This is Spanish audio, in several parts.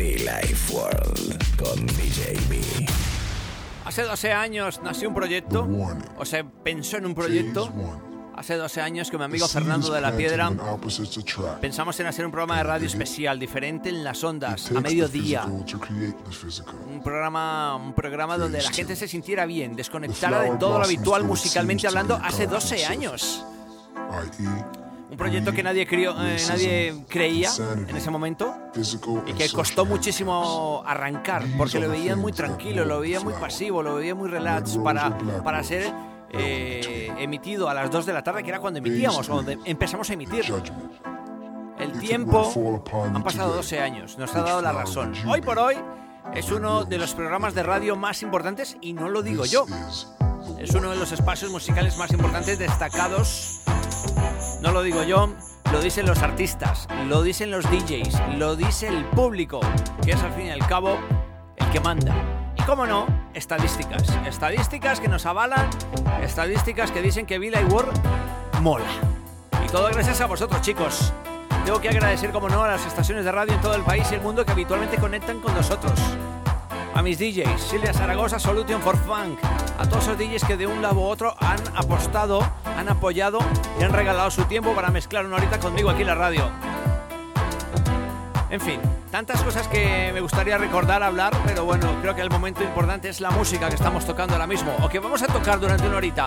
Be Life World con DJ B. Hace 12 años nació un proyecto, o se pensó en un proyecto. Hace 12 años que mi amigo Fernando de la Piedra pensamos en hacer un programa de radio especial, diferente en las ondas, a mediodía. Un programa, un programa donde la gente se sintiera bien, desconectara de todo lo habitual musicalmente hablando hace 12 años. Un proyecto que nadie, crió, eh, nadie creía en ese momento y que costó muchísimo arrancar porque lo veían muy tranquilo, lo veían muy pasivo, lo veían muy relax para, para ser eh, emitido a las 2 de la tarde, que era cuando emitíamos, cuando empezamos a emitir. El tiempo, han pasado 12 años, nos ha dado la razón. Hoy por hoy es uno de los programas de radio más importantes y no lo digo yo. Es uno de los espacios musicales más importantes destacados. No lo digo yo, lo dicen los artistas, lo dicen los DJs, lo dice el público, que es al fin y al cabo el que manda. Y cómo no, estadísticas. Estadísticas que nos avalan, estadísticas que dicen que Villa y World mola. Y todo gracias a vosotros, chicos. Tengo que agradecer, como no, a las estaciones de radio en todo el país y el mundo que habitualmente conectan con nosotros. A mis DJs, Silvia Zaragoza, Solution for Funk, a todos esos DJs que de un lado u otro han apostado, han apoyado y han regalado su tiempo para mezclar una horita conmigo aquí en la radio. En fin, tantas cosas que me gustaría recordar, hablar, pero bueno, creo que el momento importante es la música que estamos tocando ahora mismo, o que vamos a tocar durante una horita.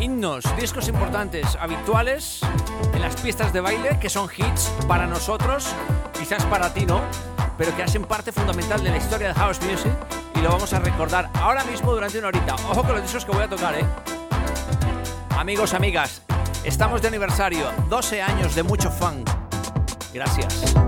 Himnos, discos importantes, habituales en las pistas de baile, que son hits para nosotros, quizás para ti no, pero que hacen parte fundamental de la historia de house music y lo vamos a recordar ahora mismo durante una horita. Ojo con los discos que voy a tocar, ¿eh? Amigos, amigas, estamos de aniversario, 12 años de mucho funk. Gracias.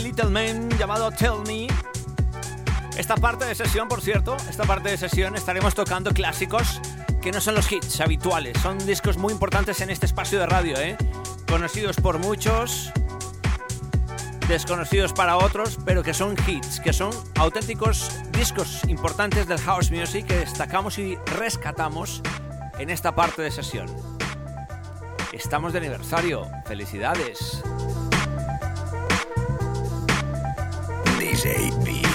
Little Man llamado Tell Me. Esta parte de sesión, por cierto, esta parte de sesión estaremos tocando clásicos que no son los hits habituales, son discos muy importantes en este espacio de radio, ¿eh? conocidos por muchos, desconocidos para otros, pero que son hits, que son auténticos discos importantes del house music que destacamos y rescatamos en esta parte de sesión. Estamos de aniversario, felicidades. DJ B.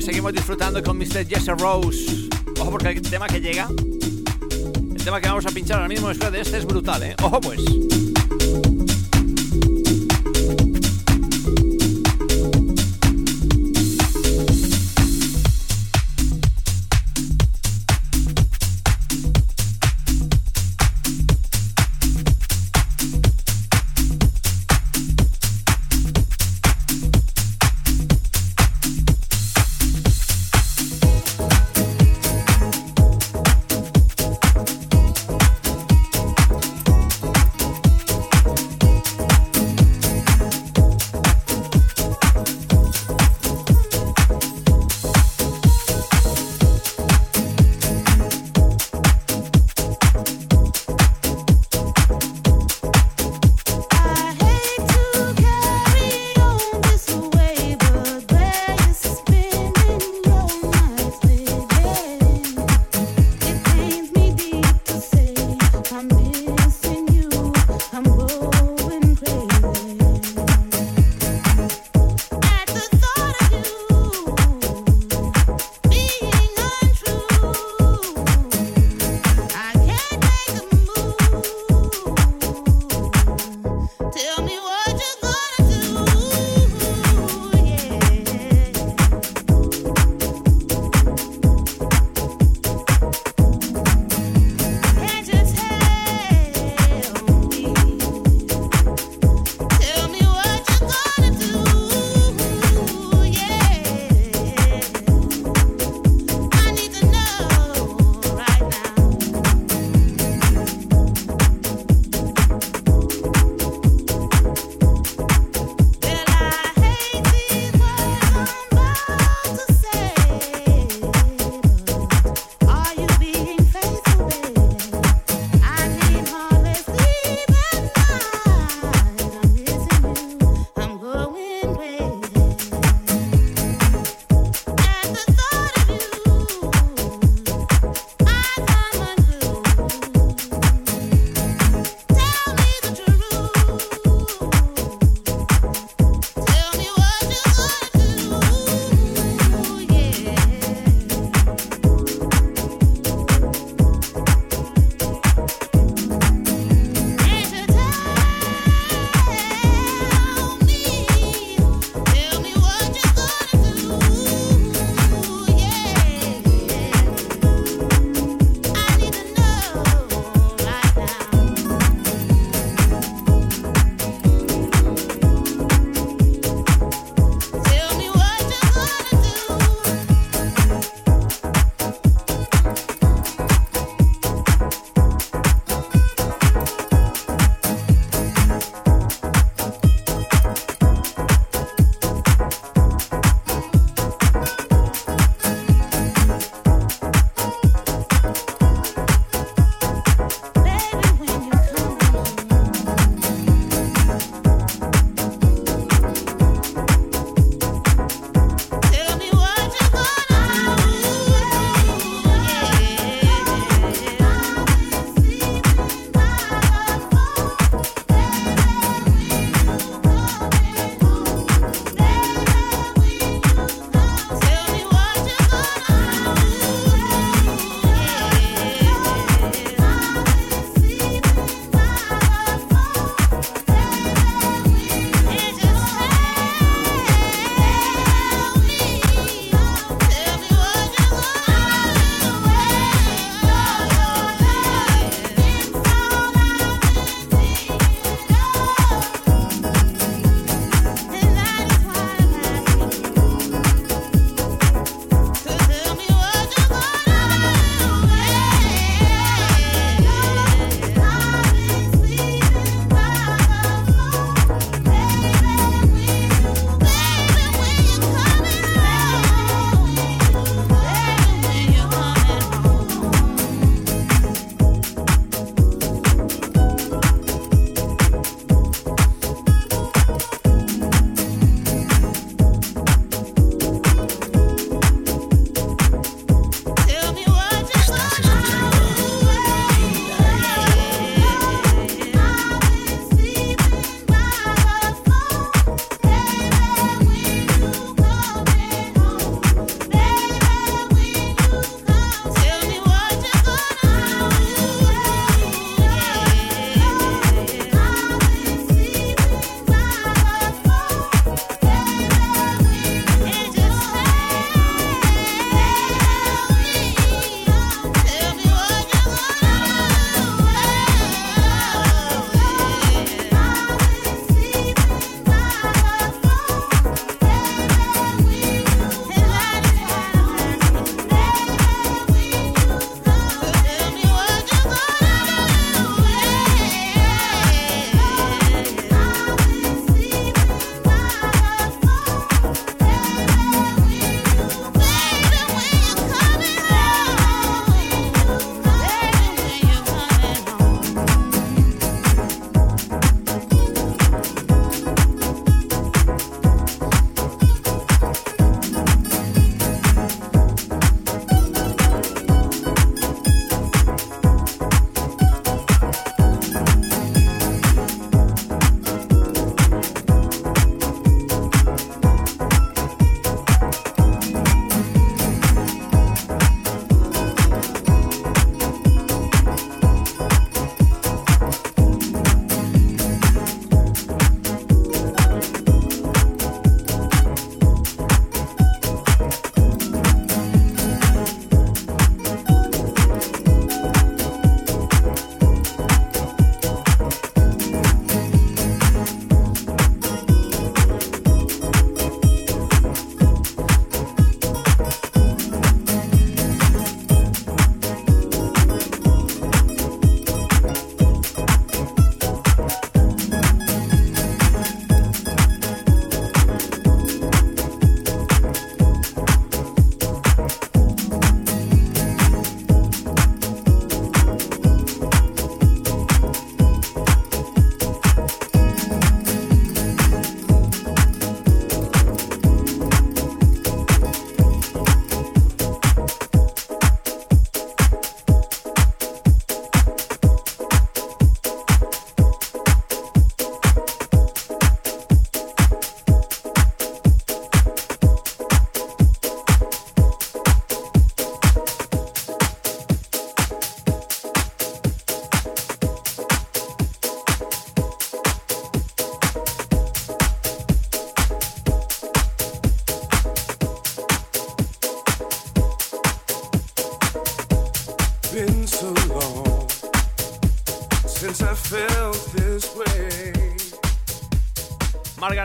seguimos disfrutando con Mr. Jesse Rose. Ojo porque el tema que llega, el tema que vamos a pinchar ahora mismo después de este es brutal, ¿eh? Ojo pues.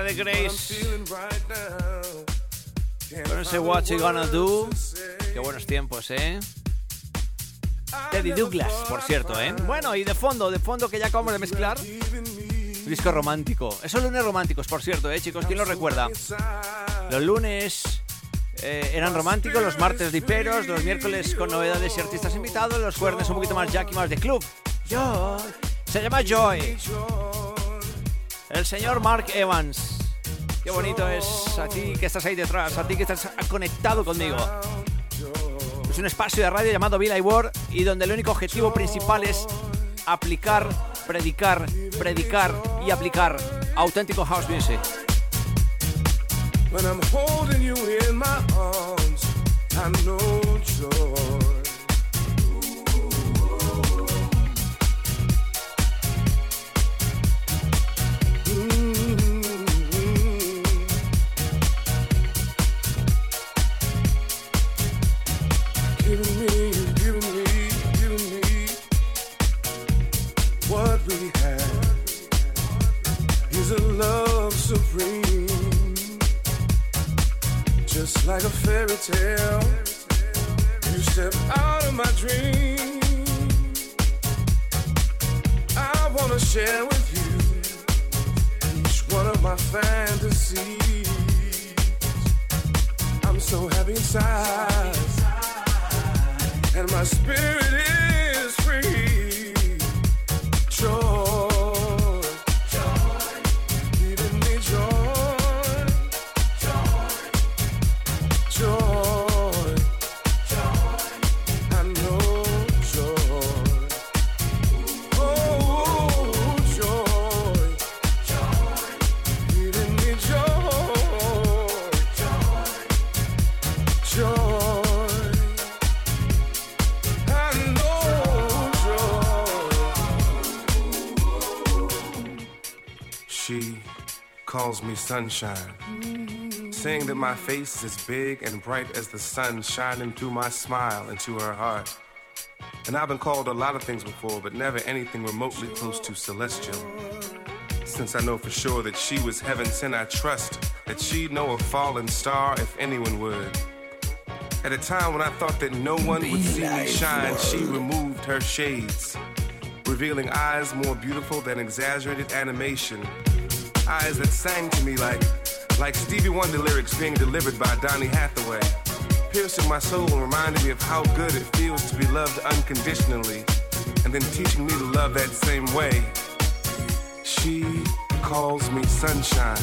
Margaret Grace. Con ese What You Gonna Do. Qué buenos tiempos, ¿eh? Teddy Douglas, por cierto, ¿eh? Bueno, y de fondo, de fondo que ya acabamos de mezclar. Disco romántico. Esos lunes románticos, por cierto, ¿eh, chicos? ¿Quién lo recuerda? Los lunes eh, eran románticos, los martes diperos, los miércoles con novedades y artistas invitados, los jueves un poquito más jack y más de club. Joy. Se llama Joy. El señor Mark Evans. Qué bonito es a ti que estás ahí detrás, a ti que estás conectado conmigo. Es un espacio de radio llamado Villa World y donde el único objetivo principal es aplicar, predicar, predicar y aplicar auténtico house music. When I'm holding you in my arms, I know. Yeah. Sunshine, saying that my face is big and bright as the sun shining through my smile into her heart. And I've been called a lot of things before, but never anything remotely close to celestial. Since I know for sure that she was heaven sent, I trust that she'd know a fallen star if anyone would. At a time when I thought that no one would see me shine, she removed her shades, revealing eyes more beautiful than exaggerated animation eyes that sang to me like, like Stevie Wonder lyrics being delivered by Donny Hathaway, piercing my soul and reminding me of how good it feels to be loved unconditionally, and then teaching me to love that same way. She calls me sunshine,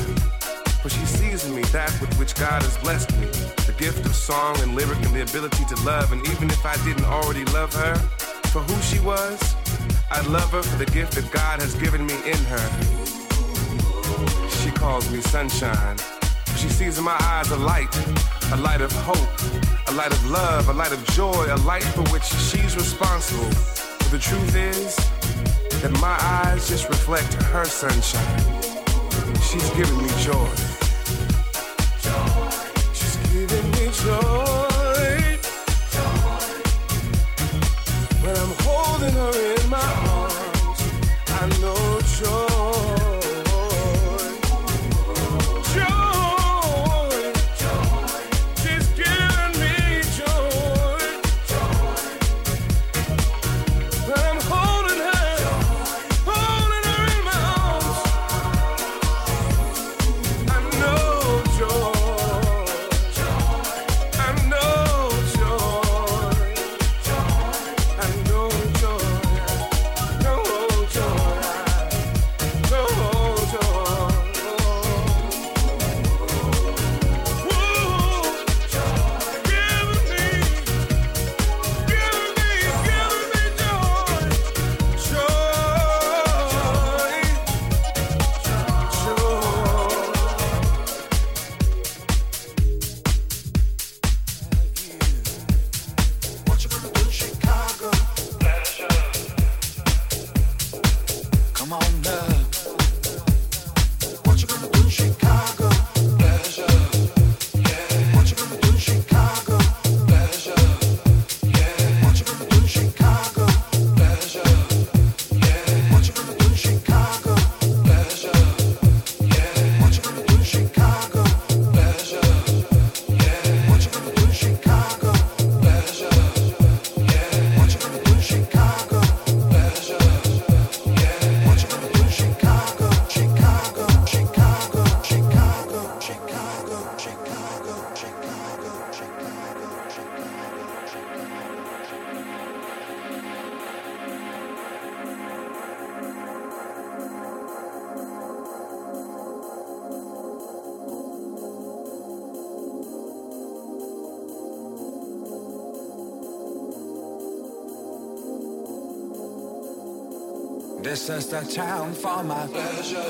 for she sees in me that with which God has blessed me, the gift of song and lyric and the ability to love, and even if I didn't already love her for who she was, I'd love her for the gift that God has given me in her she calls me sunshine. She sees in my eyes a light, a light of hope, a light of love, a light of joy, a light for which she's responsible. But the truth is that my eyes just reflect her sunshine. She's giving me joy. She's giving me joy. When I'm holding her in my arms, I know joy. The town for my pleasure.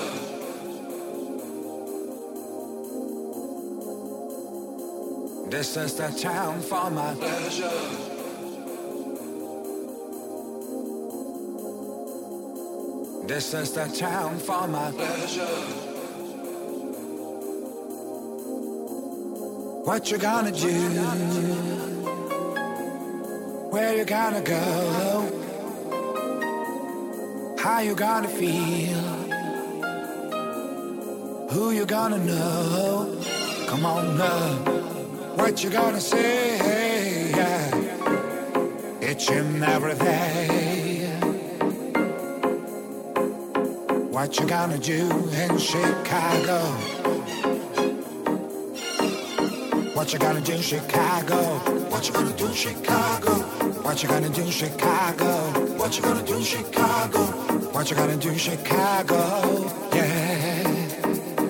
This is the town for my pleasure. This is the town for my pleasure. What you gonna do? Where you gonna go? How you gonna feel? Who you gonna know? Come on now. What you gonna say? Yeah. It's in everything. What you gonna do in Chicago? What you gonna do in Chicago? What you gonna do in Chicago? What you gonna do in Chicago? What you gonna do in Chicago? What you gonna do in Chicago? Yeah.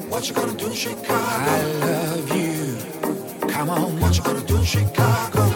What you gonna do Chicago? I love you. Come on, what you gonna do in Chicago?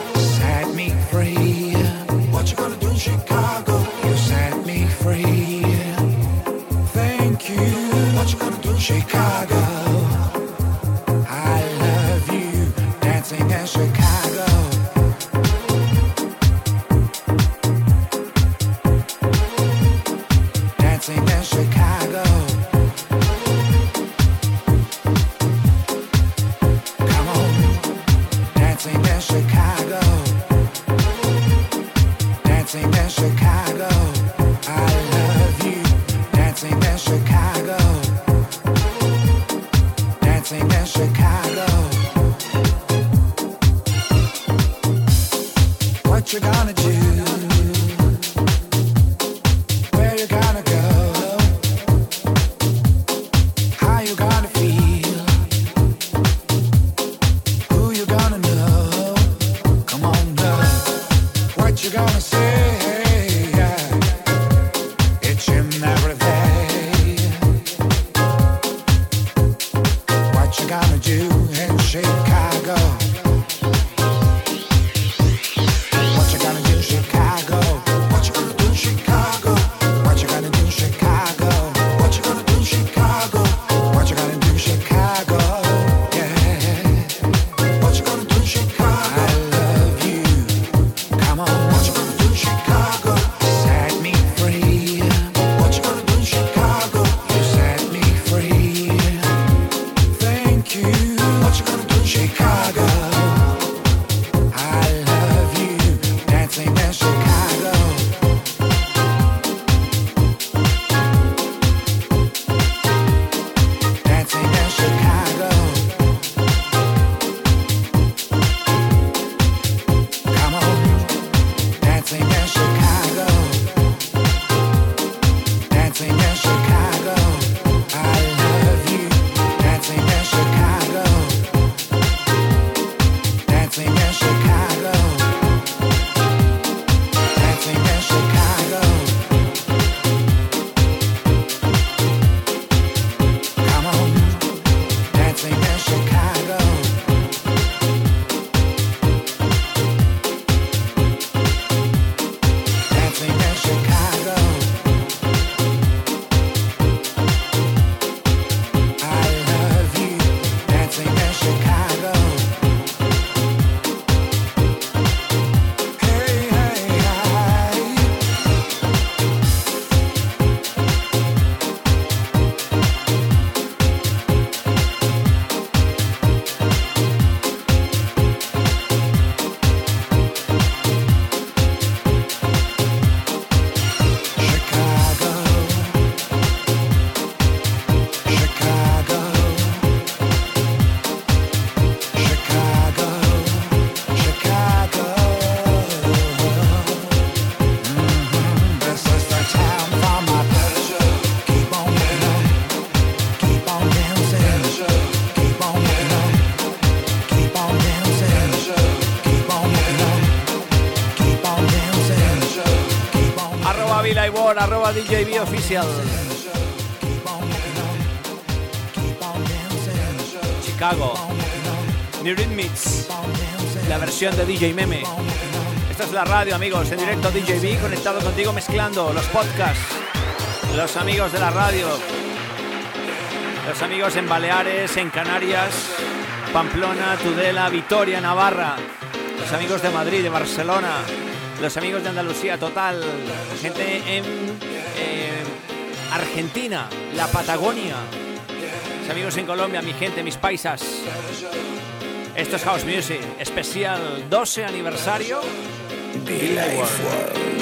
DJB oficial. Chicago. New Rhythmics. La versión de DJ Meme. Esta es la radio, amigos. En directo DJB conectado contigo mezclando los podcasts. los amigos de la radio, los amigos en Baleares, en Canarias, Pamplona, Tudela, Vitoria, Navarra, los amigos de Madrid, de Barcelona, los amigos de Andalucía, total, gente en Argentina, la Patagonia, los amigos en Colombia, mi gente, mis paisas. Esto es House Music, especial 12 aniversario. Chicago, Chicago.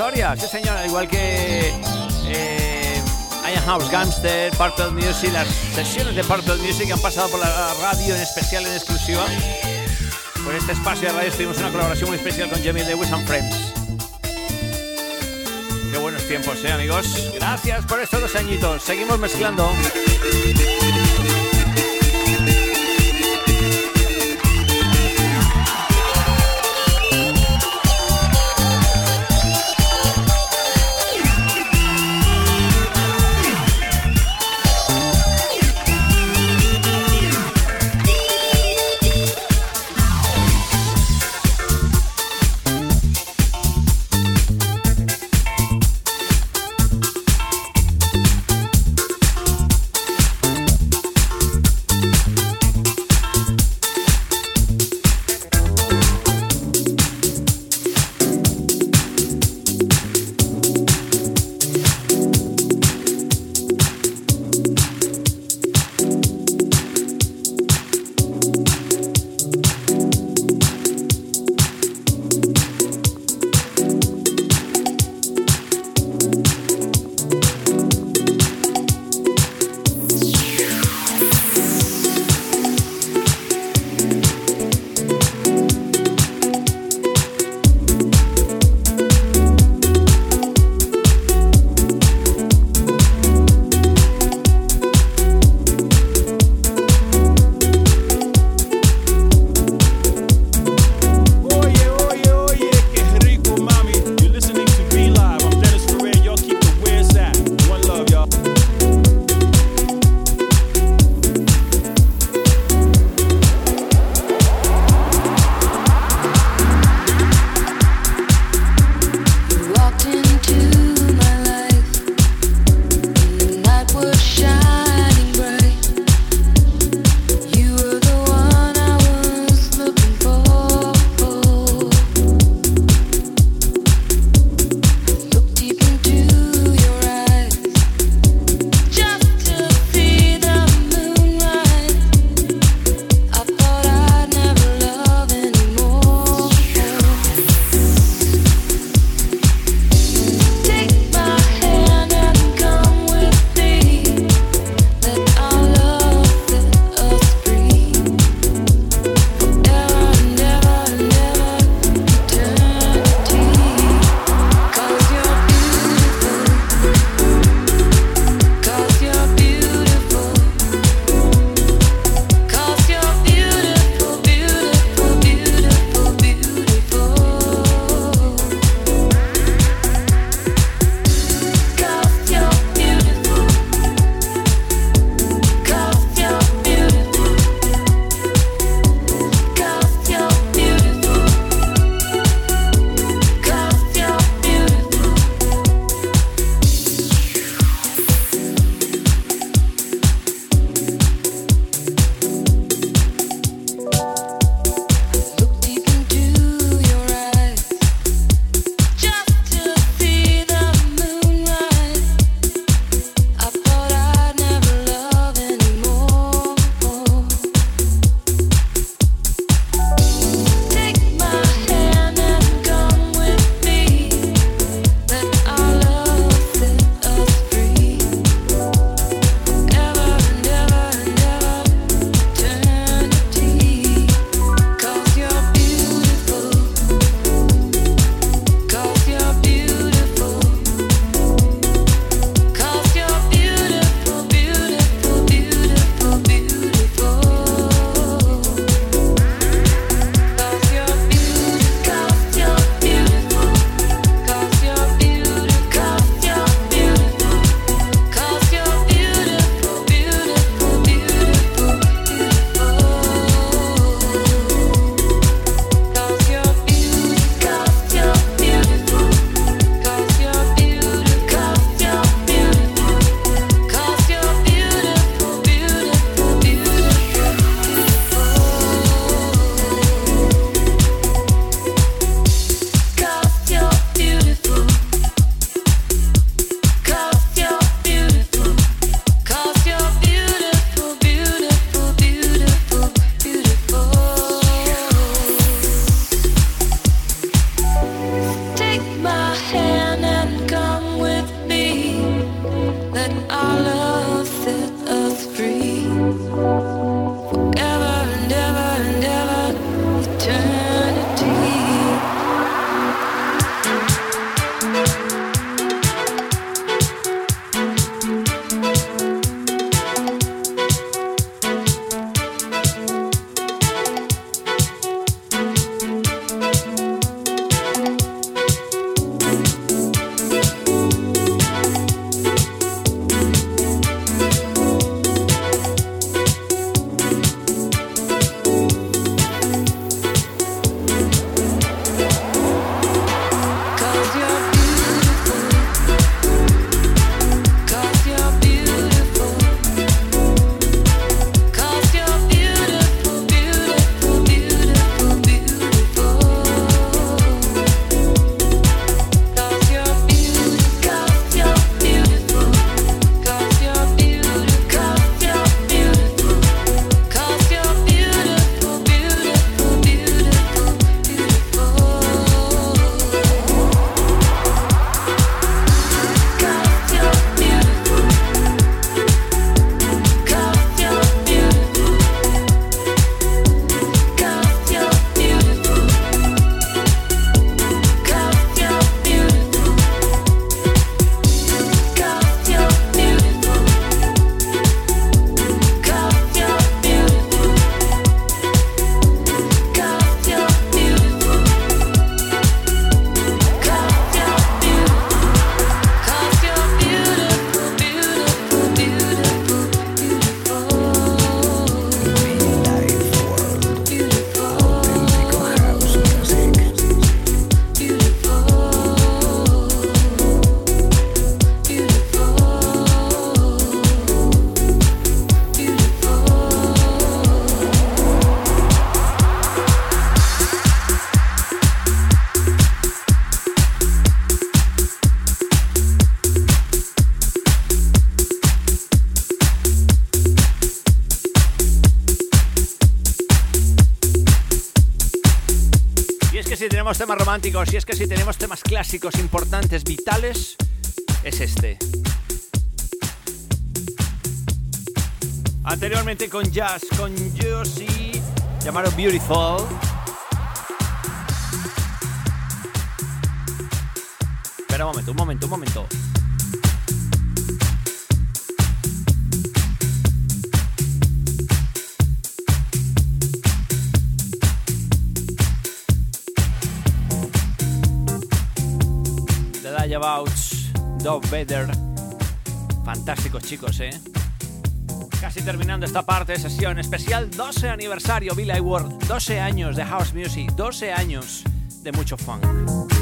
Historia. Sí, señor, igual que eh, Iron House Gangster, Purple Music, las sesiones de Purple Music han pasado por la radio en especial, en exclusiva. Por este espacio de radio tuvimos una colaboración muy especial con Jamie Lewis and Friends. Qué buenos tiempos, ¿eh, amigos? Gracias por estos dos añitos. Seguimos mezclando. Románticos y es que si tenemos temas clásicos importantes, vitales, es este. Anteriormente con Jazz, con Josie, llamado Beautiful. Espera un momento, un momento, un momento. Abouts, Dog Better. Fantásticos chicos, ¿eh? Casi terminando esta parte de sesión especial 12 aniversario Billy World, 12 años de House Music, 12 años de mucho funk.